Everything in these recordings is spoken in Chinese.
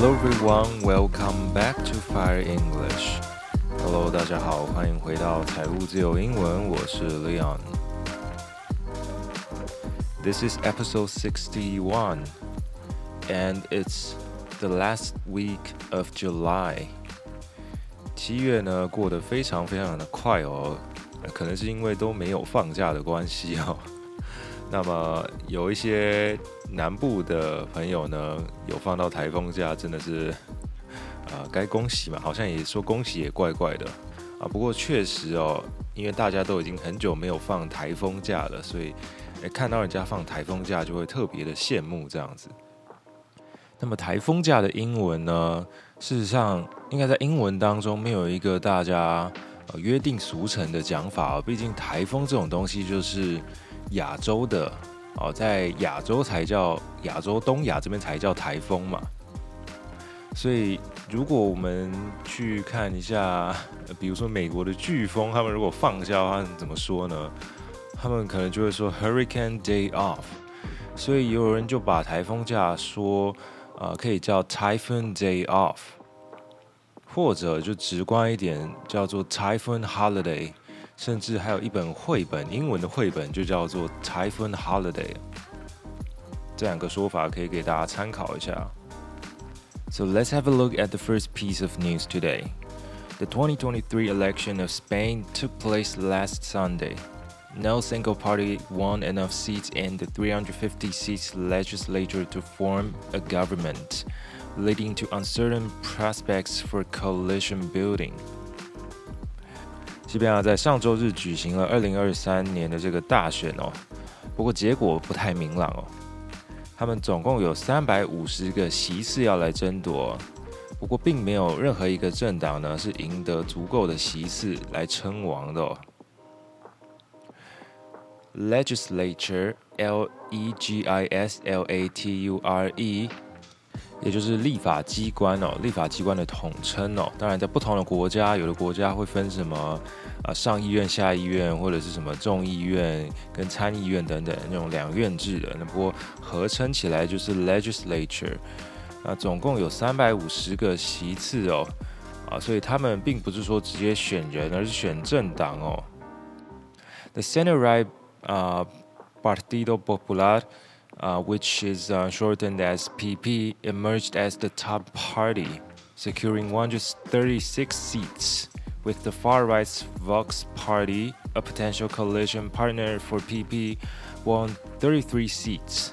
Hello everyone, welcome back to Fire English. Hello，大家好，欢迎回到财务自由英文，我是 Leon。This is episode sixty-one, and it's the last week of July. 七月呢过得非常非常的快哦，可能是因为都没有放假的关系哦。那么有一些 南部的朋友呢，有放到台风假，真的是啊，该恭喜嘛。好像也说恭喜也怪怪的啊。不过确实哦，因为大家都已经很久没有放台风假了，所以诶看到人家放台风假就会特别的羡慕这样子。那么台风假的英文呢，事实上应该在英文当中没有一个大家呃约定俗成的讲法哦。毕竟台风这种东西就是。亚洲的哦，在亚洲才叫亚洲东亚这边才叫台风嘛，所以如果我们去看一下，比如说美国的飓风，他们如果放假，的话怎么说呢？他们可能就会说 Hurricane Day Off，所以有人就把台风假说、呃，可以叫 Typhoon Day Off，或者就直观一点叫做 Typhoon Holiday。甚至还有一本绘本，英文的绘本就叫做《Typhoon Holiday》。这两个说法可以给大家参考一下。So let's have a look at the first piece of news today. The 2023 election of Spain took place last Sunday. No single party won enough seats in the 350 seats legislature to form a government, leading to uncertain prospects for coalition building. 西班牙在上周日举行了二零二三年的这个大选哦，不过结果不太明朗哦。他们总共有三百五十个席次要来争夺，不过并没有任何一个政党呢是赢得足够的席次来称王的哦。Legislature，L-E-G-I-S-L-A-T-U-R-E。也就是立法机关哦，立法机关的统称哦。当然，在不同的国家，有的国家会分什么啊上议院、下议院，或者是什么众议院跟参议院等等那种两院制的。那不过合称起来就是 legislature。啊，总共有三百五十个席次哦。啊，所以他们并不是说直接选人，而是选政党哦。The center-right 啊，Partido Popular。Uh, which is uh, shortened as PP, emerged as the top party, securing 136 seats, with the far-right's Vox Party, a potential coalition partner for PP, won 33 seats.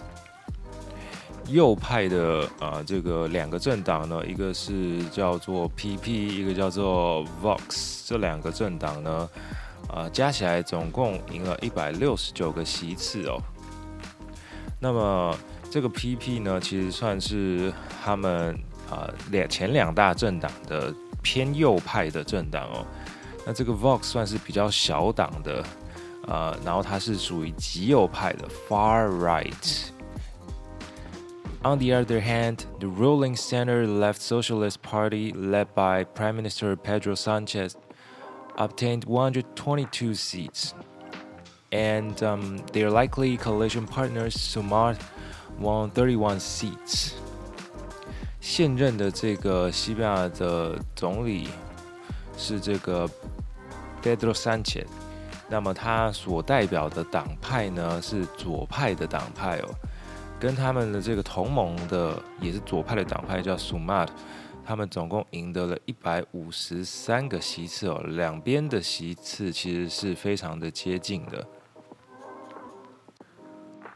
右派的啊、呃，这个两个政党呢，一个是叫做 PP，一个叫做 Vox，这两个政党呢，啊、呃，加起来总共赢了一百六十九个席次哦。 那么这个 PP 呢，其实算是他们啊两、前两大政党的偏右派的政党哦。那这个 Vox 算是比较小党的，呃，然后它是属于极右派的 Far Right。On the other hand, the ruling center-left Socialist Party, led by Prime Minister Pedro Sanchez, obtained 122 seats. And um, their likely coalition partners Sumar won 31 seats。现任的这个西班牙的总理是这个 Pedro Sanchez. 那么他所代表的党派呢是左派的党派哦，跟他们的这个同盟的也是左派的党派叫 Sumar，他们总共赢得了一百五十三个席次哦，两边的席次其实是非常的接近的。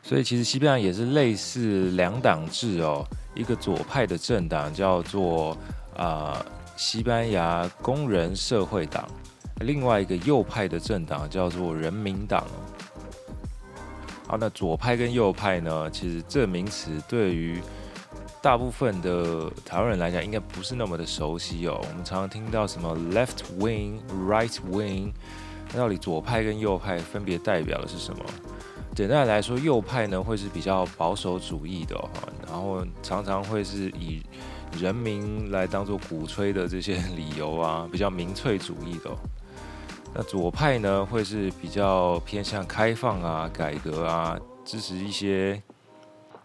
所以其实西班牙也是类似两党制哦，一个左派的政党叫做啊、西班牙工人社会党，另外一个右派的政党叫做人民党。好，那左派跟右派呢，其实这名词对于大部分的台湾人来讲，应该不是那么的熟悉哦。我们常常听到什么 left wing、right wing，那到底左派跟右派分别代表的是什么？简单来说，右派呢会是比较保守主义的哈，然后常常会是以人民来当做鼓吹的这些理由啊，比较民粹主义的。那左派呢会是比较偏向开放啊、改革啊，支持一些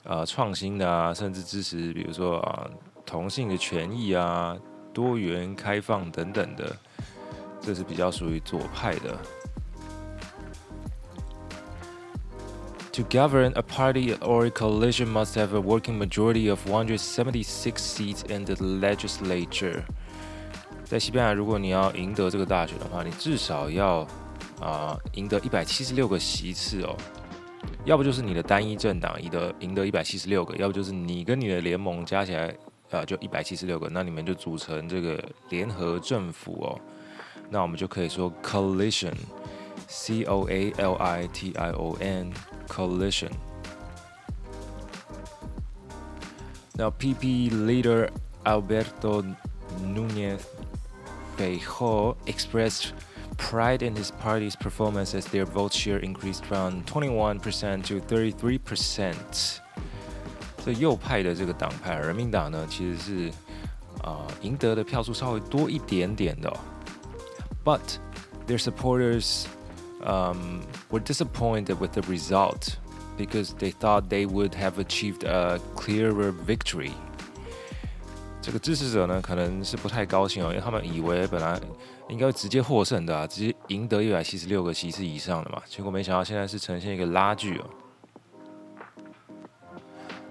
呃创新的啊，甚至支持比如说啊同性的权益啊、多元开放等等的，这是比较属于左派的。To govern, a party or a coalition must have a working majority of 176 seats in the legislature. 在西班牙，如果你要赢得这个大选的话，你至少要啊、赢得一百七十六个席次哦。要不就是你的单一政党赢得赢得一百七十六个，要不就是你跟你的联盟加起来啊、就一百七十六个，那你们就组成这个联合政府哦。那我们就可以说 coalition，c o a l i t i o n。Coalition. Now, PP leader Alberto Núñez Feijóo expressed pride in his party's performance as their vote share increased from 21% to 33%。这右派的这个党派人民党呢，其实是啊、呃、赢得的票数稍微多一点点的、哦。But their supporters um, were disappointed with the result because they thought they would have achieved a clearer victory。这个支持者呢，可能是不太高兴哦，因为他们以为本来应该会直接获胜的啊，直接赢得一百七十六个席次以上的嘛，结果没想到现在是呈现一个拉锯哦。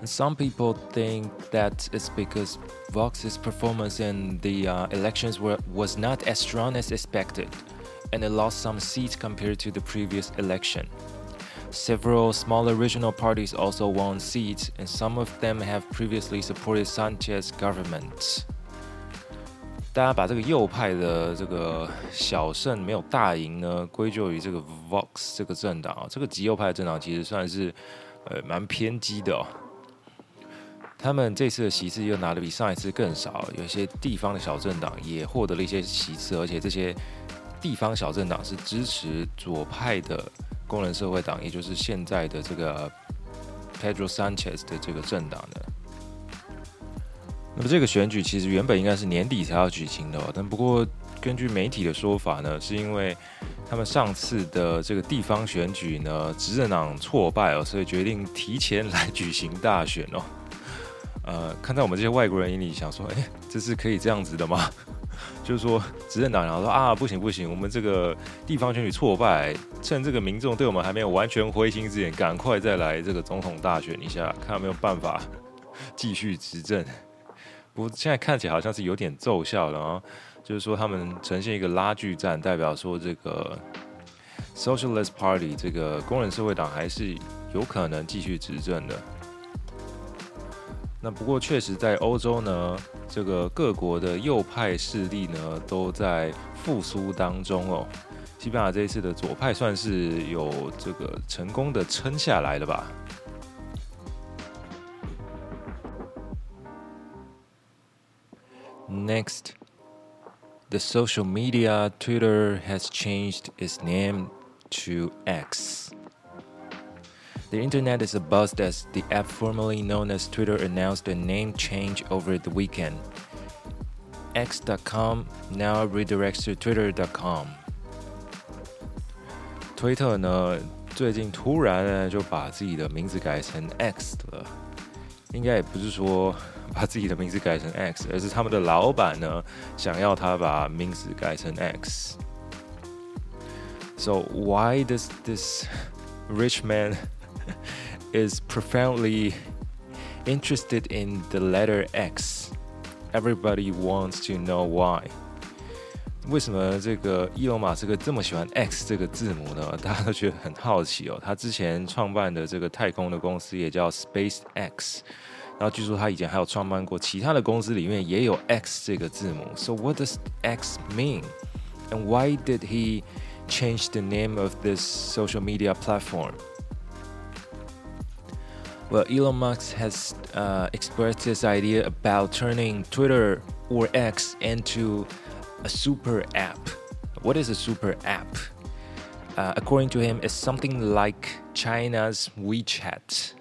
And some people think that it's because Vox's performance in the uh, elections were was not as strong as expected. And it lost some seats compared to the previous election. Several smaller regional parties also won seats, and some of them have previously supported Sanchez government. 大家把这个右派的这个小胜没有大赢呢，归咎于这个 Vox 这个政党啊。这个极右派的政党其实算是呃蛮偏激的哦。他们这次的席次又拿得比上一次更少，有些地方的小政党也获得了一些席次，而且这些。地方小政党是支持左派的工人社会党，也就是现在的这个 Pedro Sanchez 的这个政党的。那么这个选举其实原本应该是年底才要举行的哦，但不过根据媒体的说法呢，是因为他们上次的这个地方选举呢，执政党挫败哦，所以决定提前来举行大选哦。呃，看在我们这些外国人眼里，想说，哎，这是可以这样子的吗？就是说，执政党然后说啊，不行不行，我们这个地方选举挫败，趁这个民众对我们还没有完全灰心之前，赶快再来这个总统大选一下，看有没有办法继续执政。不过现在看起来好像是有点奏效了啊，就是说他们呈现一个拉锯战，代表说这个 Socialist Party 这个工人社会党还是有可能继续执政的。那不过确实在欧洲呢。这个各国的右派势力呢，都在复苏当中哦。西班牙这一次的左派算是有这个成功的撑下来了吧？Next, the social media Twitter has changed its name to X. The internet is abuzz as the app formerly known as Twitter announced a name change over the weekend. X.com now redirects to Twitter.com. 推特呢，最近突然呢就把自己的名字改成 X 了。应该也不是说把自己的名字改成 X，而是他们的老板呢想要他把名字改成 X。So why does this rich man is profoundly interested in the letter X. Everybody wants to know why. 为什么这个伊隆马斯克这么喜欢 X 这个字母呢？大家都觉得很好奇哦。他之前创办的这个太空的公司也叫 SpaceX，然后据说他以前还有创办过其他的公司，里面也有 X 这个字母。So what does X mean? And why did he change the name of this social media platform? Well, Elon Musk has uh, expressed his idea about turning Twitter or X into a super app. What is a super app? Uh, according to him, it's something like China's WeChat.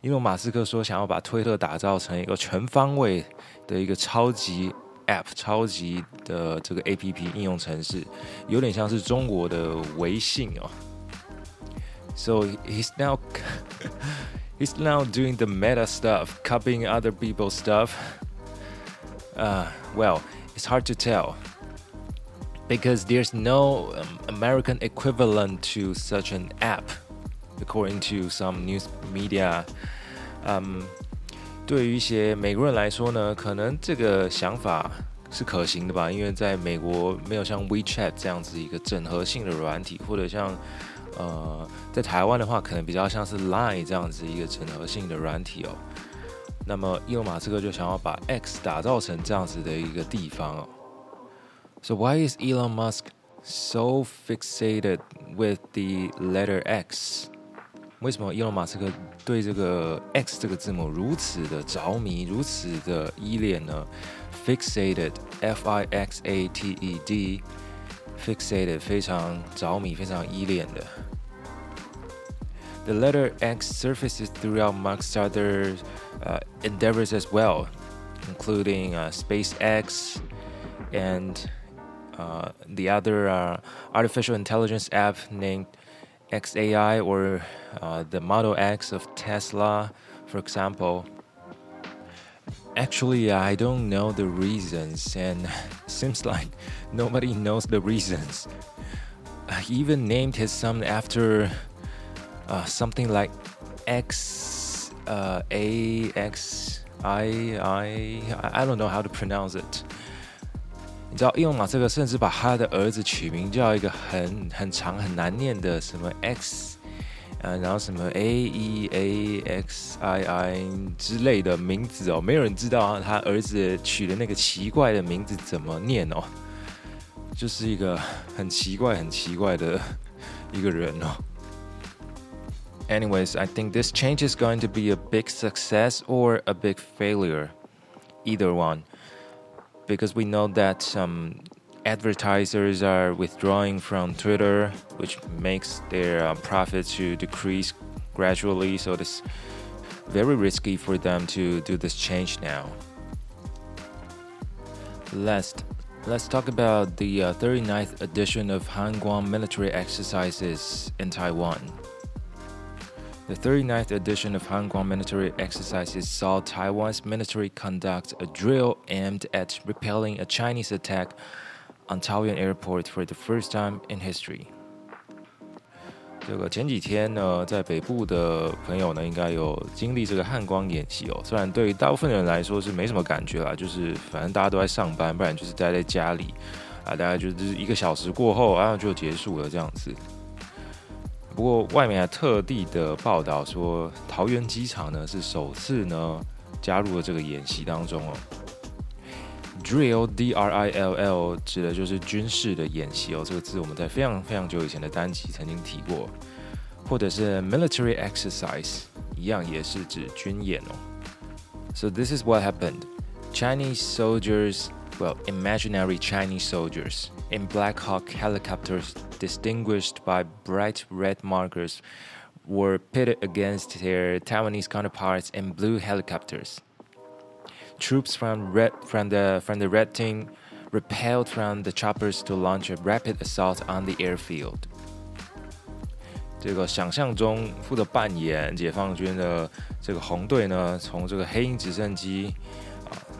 因为马斯克说想要把推特打造成一个全方位的一个超级 App，超级的这个 APP 应用程式，有点像是中国的微信哦。So he's now He's now doing the meta stuff, copying other people's stuff, Uh, well, it's hard to tell because there's no um, American equivalent to such an app, according to some news media. Um, 对于一些美国人来说呢，可能这个想法是可行的吧，因为在美国没有像 WeChat 这样子一个整合性的软体，或者像 呃，在台湾的话，可能比较像是 Line 这样子一个整合性的软体哦。那么，伊隆马斯克就想要把 X 打造成这样子的一个地方哦。So why is Elon Musk so fixated with the letter X？为什么伊隆马斯克对这个 X 这个字母如此的着迷，如此的依恋呢？Fixated，F-I-X-A-T-E-D ？Fixated，F-I-X-A-T-E-D，fixated 非常着迷，非常依恋的。The letter X surfaces throughout Musk's other uh, endeavors as well, including uh, SpaceX and uh, the other uh, artificial intelligence app named XAI or uh, the Model X of Tesla, for example. Actually, I don't know the reasons, and seems like nobody knows the reasons. He even named his son after uh, something like X uh, A X I I I don't know how to pronounce it. 你知道，伊隆马斯克甚至把他的儿子取名叫一个很很长很难念的什么 X， 呃，然后什么 A E A X I I 之类的名字哦，没有人知道他儿子取的那个奇怪的名字怎么念哦，就是一个很奇怪很奇怪的一个人哦。Anyways, I think this change is going to be a big success or a big failure. Either one. Because we know that some advertisers are withdrawing from Twitter, which makes their uh, profit to decrease gradually. So it's very risky for them to do this change now. Last, let's talk about the uh, 39th edition of Hanguang military exercises in Taiwan. The 39th edition of Hanguang military exercises saw Taiwan's military conduct a drill aimed at repelling a Chinese attack on Taoyuan Airport for the first time in history. 这个前几天呢，在北部的朋友呢，应该有经历这个汉光演习哦。虽然对于大部分人来说是没什么感觉啦，就是反正大家都在上班，不然就是待在家里啊，大概就是一个小时过后啊就结束了这样子。不过，外面还特地的报道说，桃园机场呢是首次呢加入了这个演习当中哦。Drill D R I L L 指的就是军事的演习哦，这个字我们在非常非常久以前的单集曾经提过，或者是 military exercise 一样也是指军演哦。So this is what happened. Chinese soldiers, well, imaginary Chinese soldiers. in Black Hawk helicopters, distinguished by bright red markers, were pitted against their Taiwanese counterparts in blue helicopters. Troops from, red, from, the, from the red team repelled from the choppers to launch a rapid assault on the airfield. 这个想象中负责扮演解放军的这个红队呢，从这个黑鹰直升机。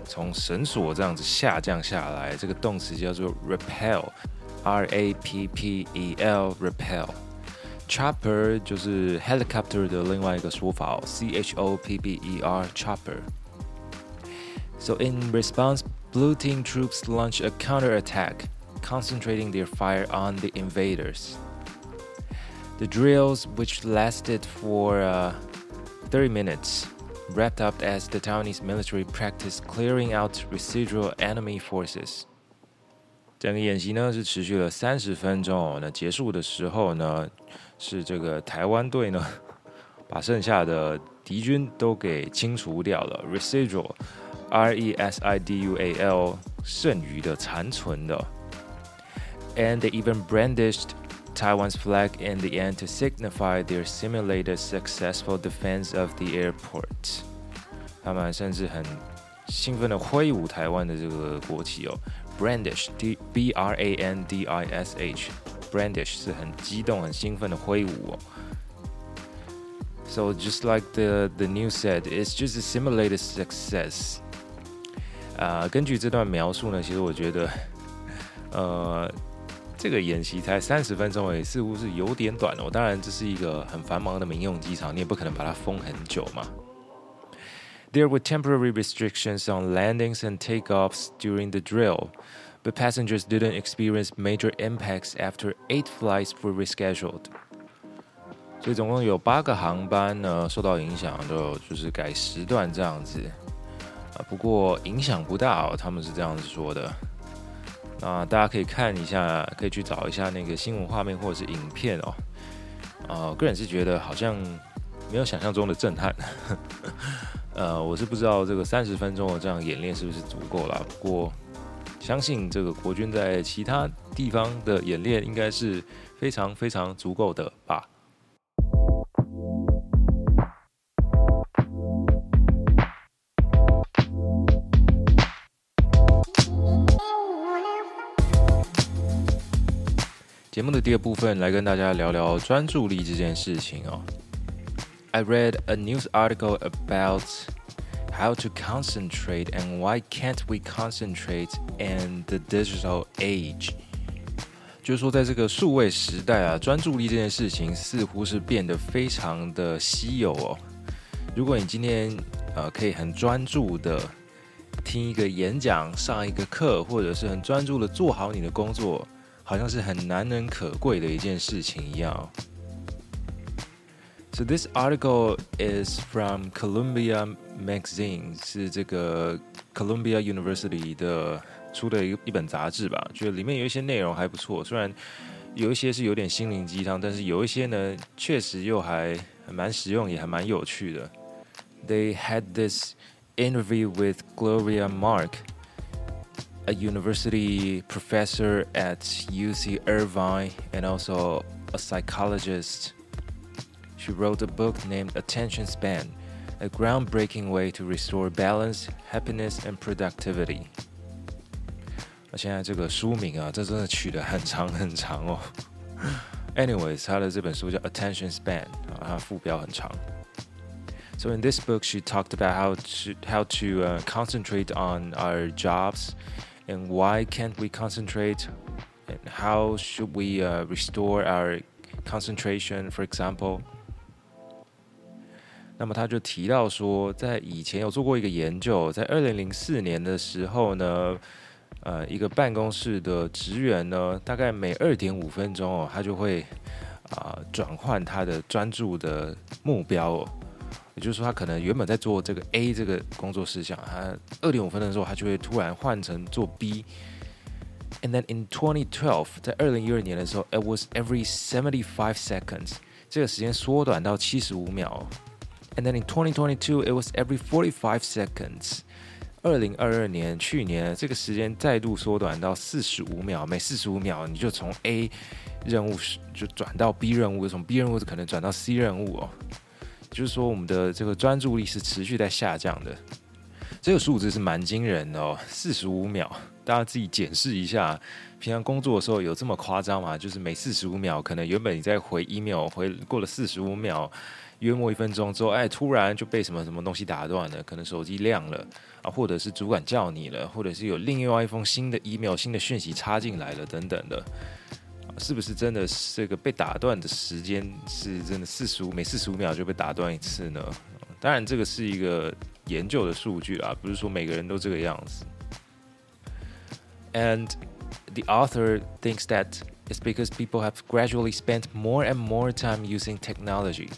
从绳索这样子下降下来，这个动词叫做 repel，R A P P E L，repel。chopper 就是 helicopter 的另外一个说法哦，C H O P P E R，chopper。 So in response, blue team troops launch a counterattack, concentrating their fire on the invaders. The drills, which lasted for uh, 30 minutes. Wrapped up as the Taiwanese military practice clearing out residual enemy forces。整个演习呢是持续了三十分钟。那结束的时候呢，是这个台湾队呢把剩下的敌军都给清除掉了。 Residual，R E S I D U A L，剩余的、残存的。And they even brandished Taiwan's flag in the end to signify their simulated successful defense of the airport。他们甚至很兴奋地挥舞台湾的这个国旗哦，brandish，D B R A N D I S H，brandish 是很激动、很兴奋的挥舞哦。So just like the the news said, it's just a simulated success. 呃，根据这段描述呢，其实我觉得，呃，这个演习才三十分钟也，似乎是有点短哦。当然，这是一个很繁忙的民用机场，你也不可能把它封很久嘛。There were temporary restrictions on landings and takeoffs during the drill, but passengers didn't experience major impacts after eight flights were rescheduled. 所以总共有八个航班呢受到影响，就就是改时段这样子。啊，不过影响不大哦，他们是这样子说的。那大家可以看一下，可以去找一下那个新闻画面或者是影片哦。啊，个人是觉得好像没有想象中的震撼。呃，我是不知道这个三十分钟的这样演练是不是足够了。不过相信这个国军在其他地方的演练应该是非常非常足够的吧。节目的第二部分来跟大家聊聊专注力这件事情哦。I read a news article about how to concentrate and why can't we concentrate in the digital age。就是说，在这个数位时代啊，专注力这件事情似乎是变得非常的稀有哦。如果你今天呃可以很专注的听一个演讲、上一个课，或者是很专注的做好你的工作。好像是很难能可贵的一件事情一样。So this article is from Columbia Magazine，是这个 Columbia University 的出的一一本杂志吧？觉得里面有一些内容还不错，虽然有一些是有点心灵鸡汤，但是有一些呢，确实又还蛮实用，也还蛮有趣的。They had this interview with Gloria Mark。 A university professor at UC Irvine and also a psychologist. She wrote a book named Attention Span, a groundbreaking way to restore balance, happiness, and productivity. 那现在这个书名啊，这真的取得很长很长哦。Anyways，他的这本书叫 Attention Span 啊，它副标很长。So in this book, she talked about how to how to uh, concentrate on our jobs. And why can't we concentrate? And how should we restore our concentration? For example，那么他就提到说，在以前有做过一个研究，在二零零四年的时候呢，呃，一个办公室的职员呢，大概每二点五分钟哦，他就会啊转换他的专注的目标。也就是说，他可能原本在做这个 A 这个工作事项，他二点五分的时候，他就会突然换成做 B。And then in 2012，在二零一二年的时候，it was every seventy five seconds，这个时间缩短到七十五秒。And then in 2022，it was every forty five seconds。二零二二年，去年这个时间再度缩短到四十五秒，每四十五秒你就从 A 任务就转到 B 任务，从 B 任务可能转到 C 任务哦。就是说，我们的这个专注力是持续在下降的，这个数字是蛮惊人的哦，四十五秒，大家自己检视一下，平常工作的时候有这么夸张吗？就是每四十五秒，可能原本你在回 email，回过了四十五秒，约莫一分钟之后，哎，突然就被什么什么东西打断了，可能手机亮了啊，或者是主管叫你了，或者是有另外一封新的 email、新的讯息插进来了，等等的。是不是真的这个被打断的时间是真的四十五，每四十五秒就被打断一次呢？当然，这个是一个研究的数据啊，不是说每个人都这个样子。And the author thinks that it's because people have gradually spent more and more time using technology,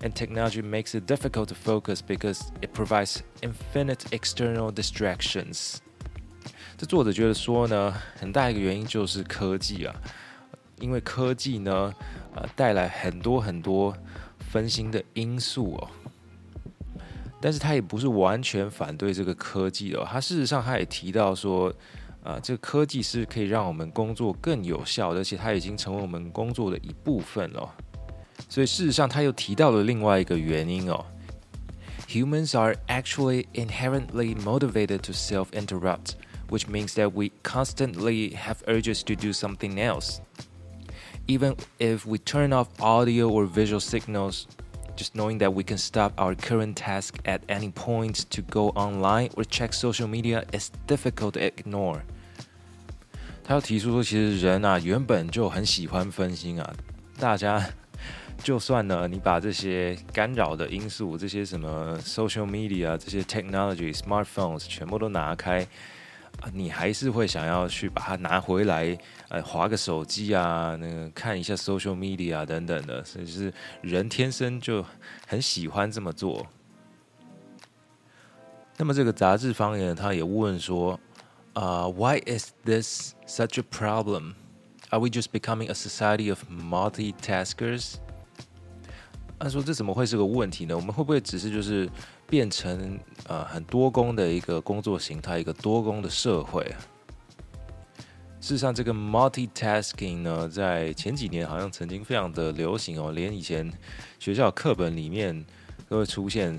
and technology makes it difficult to focus because it provides infinite external distractions。这作者觉得说呢，很大一个原因就是科技啊。 因为科技呢，呃，带来很多很多分心的因素哦。但是他也不是完全反对这个科技哦。他事实上他也提到说，呃，这个科技是可以让我们工作更有效，而且它已经成为我们工作的一部分了。所以事实上他又提到了另外一个原因哦。Humans are actually inherently motivated to self-interrupt, which means that we constantly have urges to do something else. Even if we turn off audio or visual signals, Just knowing that we can stop our current task at any point to go online or check social media is difficult to ignore. 他要提出说，其实人啊原本就很喜欢分心啊。大家就算呢，你把这些干扰的因素，这些什么 social media、这些 technology、smartphones 全部都拿开。 你还是会想要去把它拿回来，呃，划个手机啊，那个看一下 social media 等等的，所以是人天生就很喜欢这么做。那么这个杂志方言他也问说，啊、Why is this such a problem? Are we just becoming a society of multitaskers? 他说这怎么会是个问题呢？我们会不会只是就是？变成呃很多工的一个工作形态，一个多工的社会。事实上，这个 multitasking 呢，在前几年好像曾经非常的流行哦，连以前学校课本里面都会出现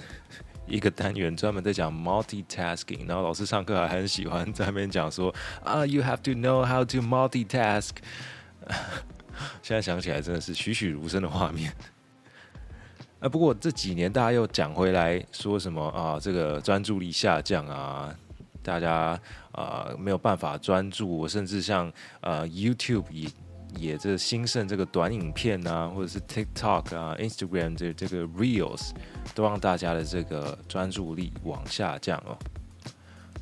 一个单元专门在讲 multitasking，然后老师上课还很喜欢在那边讲说啊，you have to know how to multitask。现在想起来真的是栩栩如生的画面。啊，不过这几年大家又讲回来说什么啊？这个专注力下降啊，大家啊没有办法专注，甚至像呃 YouTube 也也这兴盛这个短影片啊，或者是 TikTok 啊、Instagram 这这个 Reels 都让大家的这个专注力往下降哦。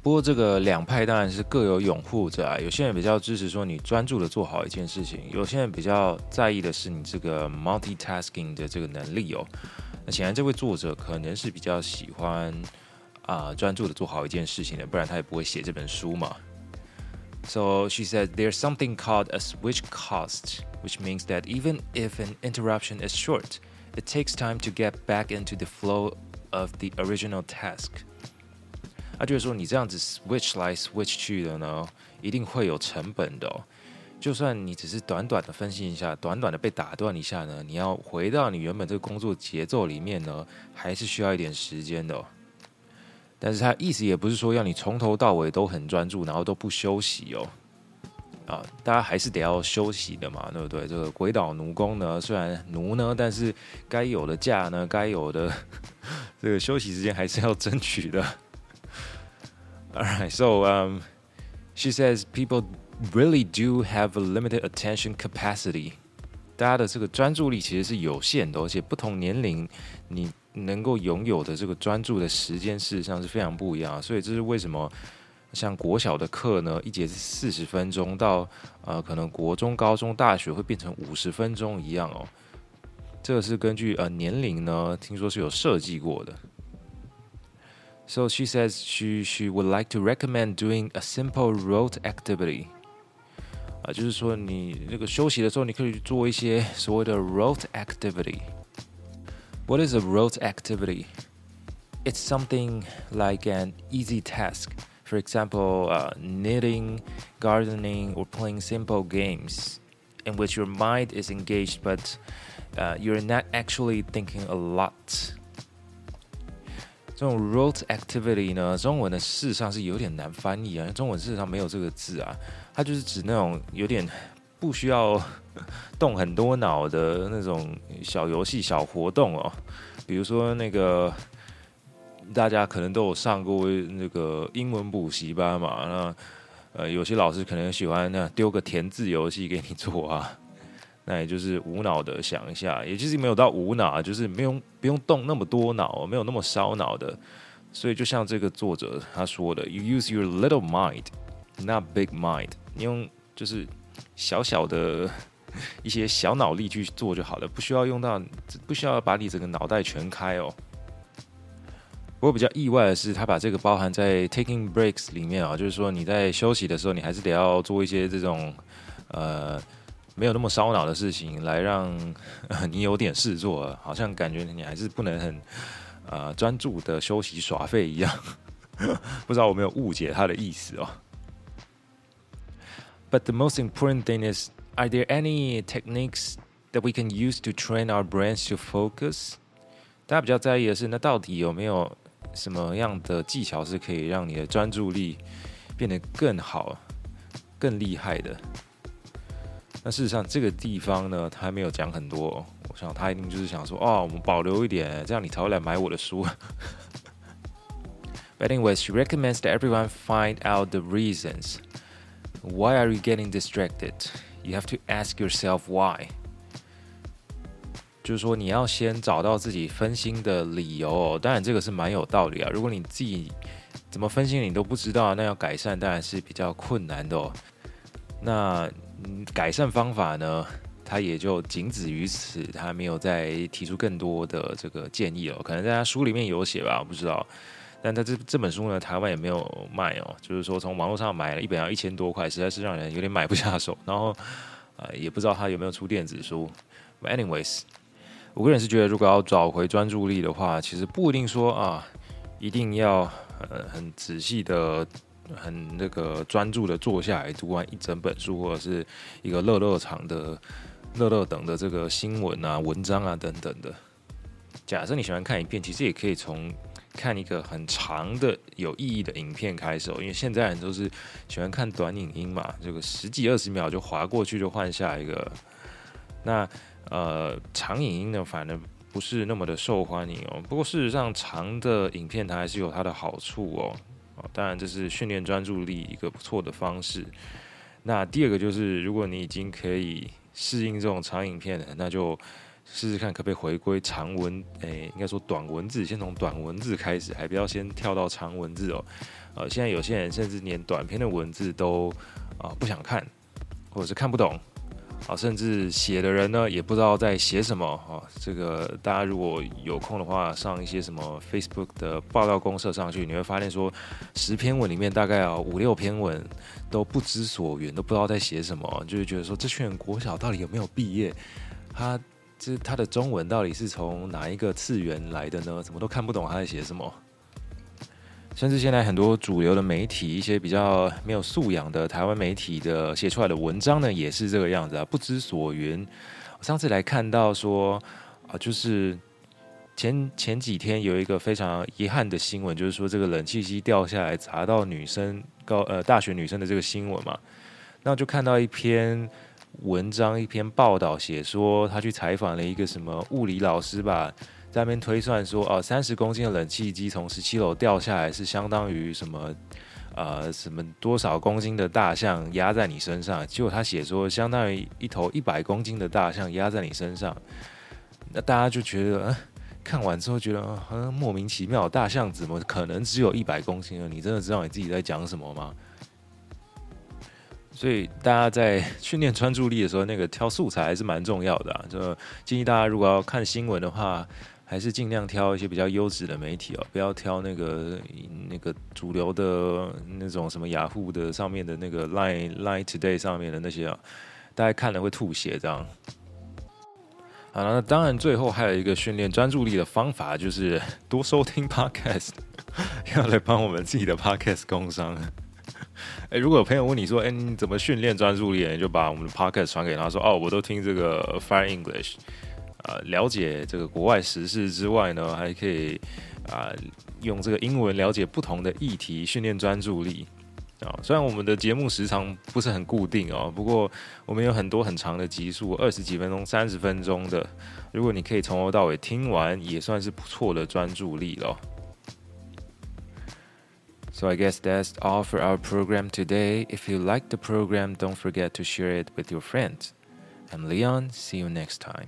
不过这个两派当然是各有拥护者啊，有些人比较支持说你专注的做好一件事情，有些人比较在意的是你这个 multitasking 的这个能力哦。那显然这位作者可能是比较喜欢啊专注的做好一件事情的，不然他也不会写这本书嘛。So she said there's something called a switch cost, which means that even if an interruption is short, it takes time to get back into the flow of the original task. 他就是说，你这样子 switch 来 switch 去的呢，一定会有成本的哦。就算你只是短短的分析一下，短短的被打断一下呢，你要回到你原本这个工作节奏里面呢，还是需要一点时间的哦。但是他意思也不是说要你从头到尾都很专注，然后都不休息哦。啊，大家还是得要休息的嘛，对不对？这个鬼岛奴工呢，虽然奴呢，但是该有的假呢，该有的 这个休息时间还是要争取的。Alright, so um, she says people really do have a limited attention capacity. 大家的这个专注力其实是有限的，而且不同年龄你能够拥有的这个专注的时间事实上是非常不一样。所以这是为什么像国小的课呢，一节是四十分钟，到呃可能国中、高中、大学会变成五十分钟一样哦。这个是根据呃年龄呢，听说是有设计过的。So she says she she would like to recommend doing a simple rote activity. 啊，就是说你那个休息的时候，你可以做一些所谓的 rote activity. What is a rote activity? It's something like an easy task. For example, uh, knitting, gardening, or playing simple games in which your mind is engaged, but uh, you're not actually thinking a lot. 这种 rote activity 呢，中文的事实上是有点难翻译啊，中文事实上没有这个字啊，它就是指那种有点不需要动很多脑的那种小游戏、小活动哦。比如说那个大家可能都有上过那个英文补习班嘛，那呃有些老师可能喜欢那丢个填字游戏给你做啊。那也就是无脑的想一下，也就是没有到无脑，就是没有不用动那么多脑，没有那么烧脑的。所以就像这个作者他说的，You use your little mind, not big mind。你用就是小小的一些小脑力去做就好了，不需要用到，不需要把你整个脑袋全开哦。不过比较意外的是，他把这个包含在 taking breaks 里面啊，就是说你在休息的时候，你还是得要做一些这种呃。没有那么烧脑的事情，来让你有点事做，好像感觉你还是不能很呃专注的休息耍废一样。不知道我没有误解他的意思哦。But the most important thing is, are there any techniques that we can use to train our brains to focus？大家比较在意的是，那到底有没有什么样的技巧是可以让你的专注力变得更好、更厉害的？那事实上，这个地方呢，他还没有讲很多。我想他一定就是想说，哦，我们保留一点，这样你才会来买我的书。But anyway, she recommends that everyone find out the reasons. Why are you getting distracted? You have to ask yourself why. 就是说，你要先找到自己分心的理由哦。当然，这个是蛮有道理啊。如果你自己怎么分心你都不知道，那要改善当然是比较困难的哦。那改善方法呢？他也就仅止于此，他没有再提出更多的这个建议哦。可能在他书里面有写吧，我不知道。但他这这本书呢，台湾也没有卖哦。就是说，从网络上买了一本要一千多块，实在是让人有点买不下手。然后，呃，也不知道他有没有出电子书。Anyways。我个人是觉得，如果要找回专注力的话，其实不一定说啊，一定要呃很仔细的、很那个专注的坐下来读完一整本书，或者是一个乐乐场的、乐乐等的这个新闻啊、文章啊等等的。假设你喜欢看影片，其实也可以从看一个很长的、有意义的影片开始，因为现在人都是喜欢看短影音嘛，这个十几二十秒就划过去就换下一个。那呃，长影音呢，反而不是那么的受欢迎哦。不过事实上，长的影片它还是有它的好处哦。哦，当然这是训练专注力一个不错的方式。那第二个就是，如果你已经可以适应这种长影片了，那就试试看可不可以回归长文，诶，应该说短文字，先从短文字开始，还不要先跳到长文字哦。呃，现在有些人甚至连短篇的文字都啊，不想看，或者是看不懂。啊，甚至写的人呢也不知道在写什么啊。这个大家如果有空的话，上一些什么 Facebook 的报道公社上去，你会发现说，十篇文里面大概有五六篇文都不知所云，都不知道在写什么，就是觉得说这群人国小到底有没有毕业？他这他的中文到底是从哪一个次元来的呢？怎么都看不懂他在写什么？甚至现在很多主流的媒体，一些比较没有素养的台湾媒体的写出来的文章呢，也是这个样子啊，不知所云。我上次来看到说啊，就是前前几天有一个非常遗憾的新闻，就是说这个冷气机掉下来砸到女生高呃大学女生的这个新闻嘛，那就看到一篇文章，一篇报道写说他去采访了一个什么物理老师吧。在那边推算说，哦，三十公斤的冷气机从十七楼掉下来，是相当于什么？呃，什么多少公斤的大象压在你身上？结果他写说，相当于一头一百公斤的大象压在你身上。那大家就觉得，呃、看完之后觉得，好、呃、像莫名其妙，大象怎么可能只有一百公斤呢？你真的知道你自己在讲什么吗？所以大家在训练专注力的时候，那个挑素材还是蛮重要的啊。就建议大家如果要看新闻的话，还是尽量挑一些比较优质的媒体哦，不要挑那个那个主流的那种什么雅虎的上面的那个 Line Line Today 上面的那些啊，大家看了会吐血这样。好了，那当然最后还有一个训练专注力的方法，就是多收听 Podcast，要来帮我们自己的 Podcast 工商。哎，如果有朋友问你说，哎，你怎么训练专注力？你就把我们的 Podcast 传给他说，哦，我都听这个 Fire English。呃，了解这个国外时事之外呢，还可以啊、呃、用这个英文了解不同的议题，训练专注力啊、哦。虽然我们的节目时长不是很固定哦，不过我们有很多很长的集数，二十几分钟、三十分钟的。如果你可以从头到尾听完，也算是不错的专注力了。So I guess that's all for our program today. If you like the program, don't forget to share it with your friends. I'm Leon. See you next time.